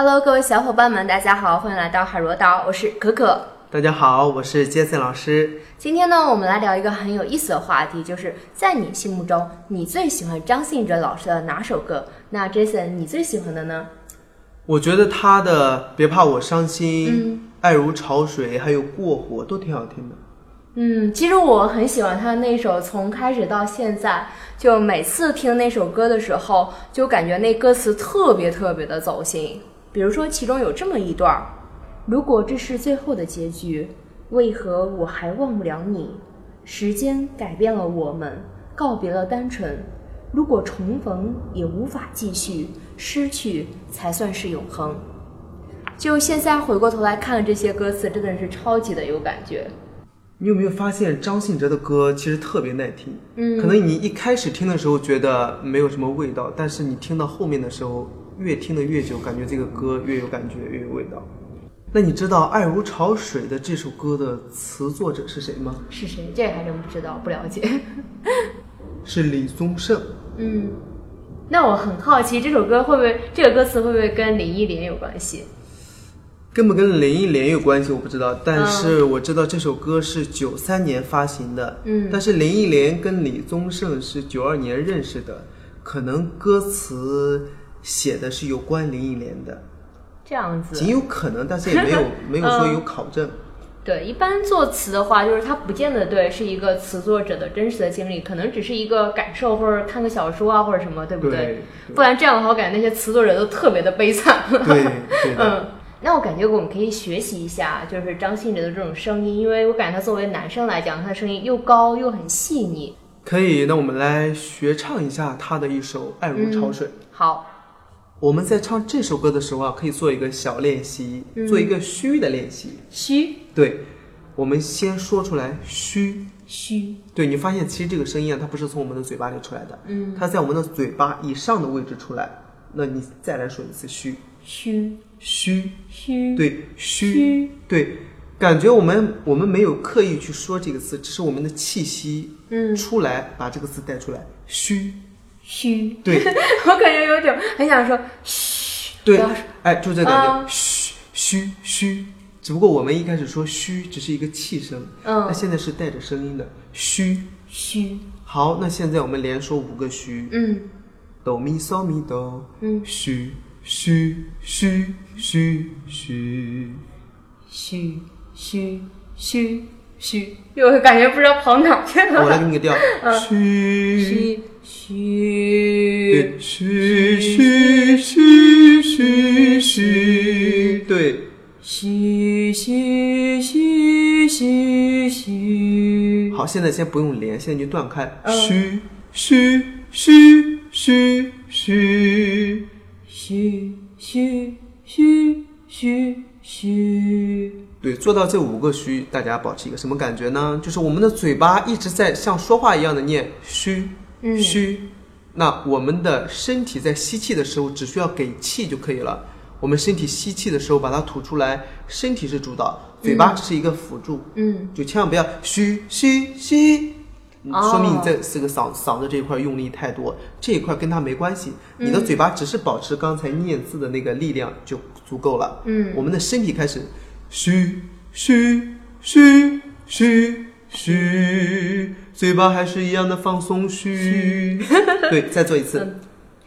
Hello，各位小伙伴们，大家好，欢迎来到海螺岛，我是可可。大家好，我是杰森老师。今天呢，我们来聊一个很有意思的话题，就是在你心目中，你最喜欢张信哲老师的哪首歌？那 Jason，你最喜欢的呢？我觉得他的《别怕我伤心》爱如潮水》还有《过火》都挺好听的。嗯，其实我很喜欢他那首，从开始到现在，就每次听那首歌的时候，就感觉那歌词特别特别的走心。比如说，其中有这么一段儿：如果这是最后的结局，为何我还忘不了你？时间改变了我们，告别了单纯。如果重逢也无法继续，失去才算是永恒。就现在回过头来看这些歌词，真的是超级的有感觉。你有没有发现张信哲的歌其实特别耐听？嗯可能你一开始听的时候觉得没有什么味道，但是你听到后面的时候，越听得越久，感觉这个歌越有感觉，越有味道。那你知道《爱如潮水》的这首歌的词作者是谁吗？是谁？这还真不知道，不了解。是李宗盛。嗯，那我很好奇，这首歌会不会这个歌词会不会跟林忆莲有关系？跟不跟林忆莲有关系我不知道，但是我知道这首歌是九三年发行的，嗯但是林忆莲跟李宗盛是九二年认识的，可能歌词写的是有关林忆莲的，这样子。仅有可能，但是也没有 没有说有考证。对，一般作词的话，就是它不见得对是一个词作者的真实的经历，可能只是一个感受，或者看个小说啊，或者什么，对不对不然这样的话，我感觉那些词作者都特别的悲惨。对对，嗯，那我感觉我们可以学习一下，就是张信哲的这种声音，因为我感觉他作为男生来讲，他的声音又高又很细腻。可以。那我们来学唱一下他的一首《爱如潮水》。好，我们在唱这首歌的时候啊，可以做一个小练习，做一个虚的练习。虚。对，我们先说出来虚。虚，对你发现，其实这个声音啊，它不是从我们的嘴巴里出来的，嗯，它在我们的嘴巴以上的位置出来。那你再来说一次虚。虚。虚，虚，对虚。虚，对，感觉我们我们没有刻意去说这个词，只是我们的气息嗯，出来，把这个词带出来。虚，虚。对。我感觉有点很想说嘘，对哎，就这感啊觉，嘘嘘嘘。只不过我们一开始说嘘只是一个气声，那嗯，现在是带着声音的嘘嘘，好，那现在我们连说五个嘘。嗯。哆咪嗦咪哆，嗯，虚虚虚虚虚，虚虚虚虚，又感觉不知道跑哪儿去了。我来给你个调，虚，虚虚对，虚虚虚虚虚，对，嘘嘘嘘嘘嘘，好，现在先不用连，现在就断开，嘘嘘嘘嘘嘘，嘘嘘嘘嘘嘘，对，做到这五个虚，大家保持一个什么感觉呢？就是我们的嘴巴一直在像说话一样的念虚嗯虚，那我们的身体在吸气的时候只需要给气就可以了。我们身体吸气的时候把它吐出来，身体是主导，嘴巴只是一个辅助，嗯就千万不要虚虚虚。嗯哦说明你在这个嗓嗓子这一块用力太多，这一块跟它没关系。你的嘴巴只是保持刚才念字的那个力量就足够了。嗯我们的身体开始虚虚虚虚虚，嘴巴还是一样的放松嘘。对，再做一次。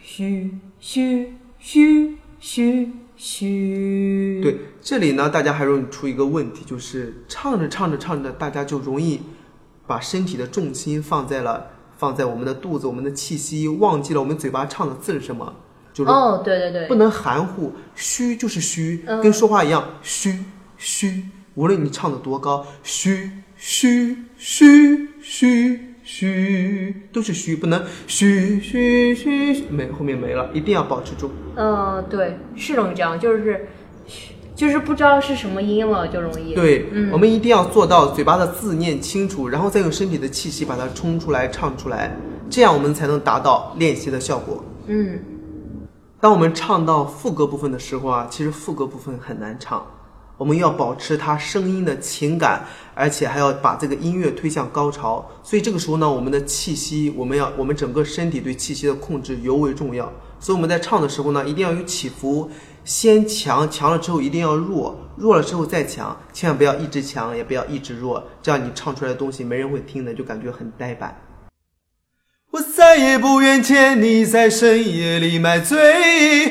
嘘嘘嘘嘘嘘，对，这里呢，大家还容易出一个问题，就是唱着唱着唱着，大家就容易把身体的重心放在了放在我们的肚子、我们的气息，忘记了我们嘴巴唱的字是什么，就是哦，对对对，不能含糊，虚就是虚，嗯。跟说话一样，虚虚，无论你唱的多高，虚虚虚虚虚，都是虚，不能虚虚虚虚没后面没了，一定要保持住。嗯，对，是容易这样，就是就是不知道是什么音了，就容易。对，嗯我们一定要做到嘴巴的字念清楚，然后再用身体的气息把它冲出来、唱出来，这样我们才能达到练习的效果。嗯当我们唱到副歌部分的时候啊，其实副歌部分很难唱，我们要保持它声音的情感，而且还要把这个音乐推向高潮。所以这个时候呢，我们的气息，我们要我们整个身体对气息的控制尤为重要。所以我们在唱的时候呢，一定要有起伏，先强，强了之后一定要弱，弱了之后再强，千万不要一直强，也不要一直弱，这样你唱出来的东西没人会听的，就感觉很呆板。我再也不愿见你在深夜里买醉，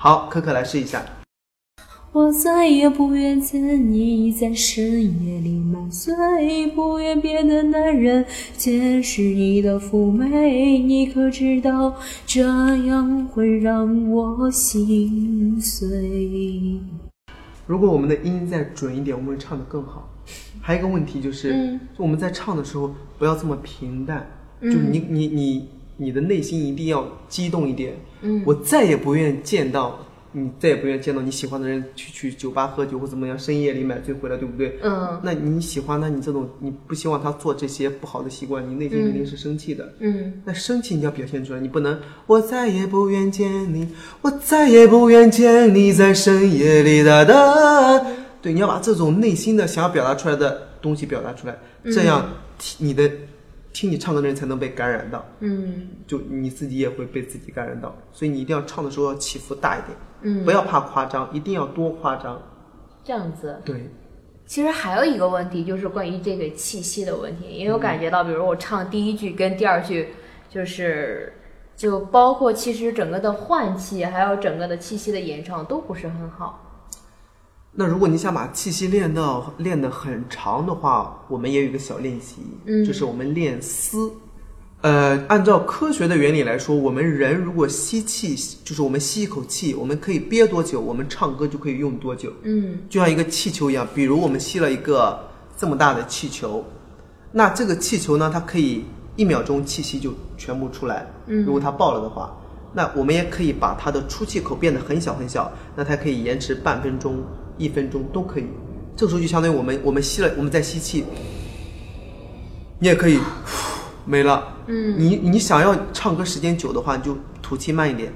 好，可可来试一下。我再也不愿见你在深夜里买醉，不愿别的男人见识你的妩媚。你可知道，这样会让我心碎？如果我们的音再准一点，我们会唱的更好。还有一个问题就是，嗯就我们在唱的时候不要这么平淡，就你你你你的内心一定要激动一点。嗯我再也不愿见到你，再也不愿见到你喜欢的人去去酒吧喝酒或怎么样，深夜里买醉回来，对不对？嗯那你喜欢，那你这种你不希望他做这些不好的习惯，你内心肯定是生气的。嗯那生气你要表现出来，你不能我再也不愿见你，我再也不愿见你在深夜里哒哒。对，你要把这种内心的想要表达出来的东西表达出来，这样听你的听你唱歌的人才能被感染到，嗯就你自己也会被自己感染到。所以你一定要唱的时候要起伏大一点，嗯，不要怕夸张，一定要多夸张。这样子。对，其实还有一个问题，就是关于这个气息的问题，因为我感觉到，比如我唱第一句跟第二句，就是就包括其实整个的换气，还有整个的气息的演唱都不是很好。那如果你想把气息练到练得很长的话，我们也有一个小练习，嗯就是我们练嘶。呃，按照科学的原理来说，我们人如果吸气，就是我们吸一口气，我们可以憋多久，我们唱歌就可以用多久，嗯就像一个气球一样。比如我们吸了一个这么大的气球，那这个气球呢，它可以一秒钟气息就全部出来。嗯如果它爆了的话，那我们也可以把它的出气口变得很小很小，那它可以延迟半分钟、一分钟都可以。这个时候就相当于我们我们吸了，我们在吸气，你也可以没了。嗯你你想要唱歌时间久的话，你就吐气慢一点。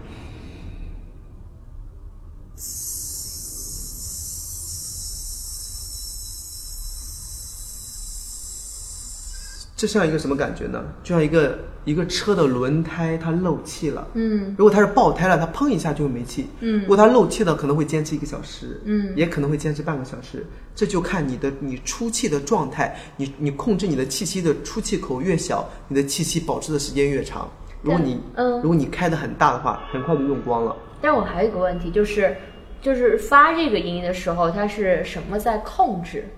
这像一个什么感觉呢？就像一个一个车的轮胎它漏气了。嗯如果它是爆胎了，它砰一下就会没气。嗯如果它漏气了，可能会坚持一个小时，嗯也可能会坚持半个小时。这就看你的你出气的状态，你你控制你的气息的出气口越小，你的气息保持的时间越长。如果你嗯如果你开的很大的话，很快就用光了。但我还有一个问题，就是就是发这个音的时候，它是什么在控制？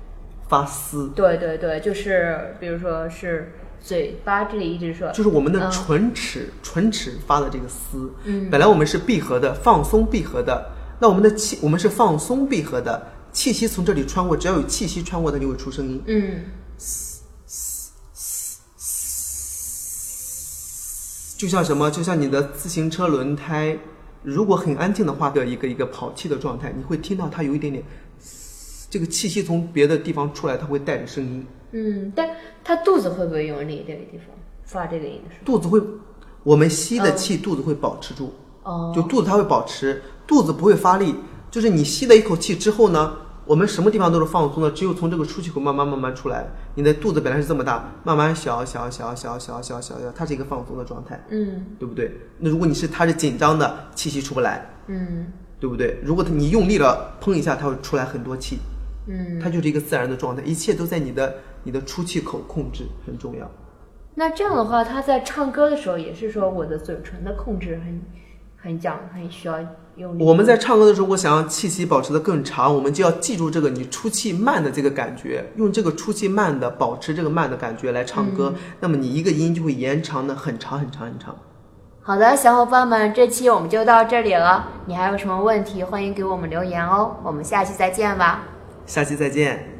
发丝对对对，就是比如说是嘴巴这里一直说，就是我们的嗯唇齿，唇齿发的这个丝。嗯本来我们是闭合的，放松闭合的。那我们的气，我们是放松闭合的，气息从这里穿过，只要有气息穿过，它就会出声音。嗯就像什么？就像你的自行车轮胎，如果很安静的话的一个一个跑气的状态，你会听到它有一点点，这个气息从别的地方出来，它会带着声音。嗯，但它肚子会不会用力这个地方发这个音的时肚子会，我们吸的气，肚子会保持住，哦，就肚子它会保持，肚子不会发力。就是你吸了一口气之后呢，我们什么地方都是放松的，只有从这个出气口慢慢慢慢出来。你的肚子本来是这么大，慢慢小小小小小小小小，它是一个放松的状态，嗯对不对？那如果你是它是紧张的，气息出不来。嗯对不对？如果你用力了，砰一下，它会出来很多气，嗯，它就是一个自然的状态，一切都在你的你的出气口控制很重要。那这样的话，他在唱歌的时候也是说我的嘴唇的控制很很讲很需要用力。我们在唱歌的时候，我想要气息保持的更长，我们就要记住这个你出气慢的这个感觉，用这个出气慢的保持这个慢的感觉来唱歌，那么你一个音就会延长的很长很长很长。好的，小伙伴们，这期我们就到这里了。你还有什么问题，欢迎给我们留言哦。我们下期再见吧。下期再见。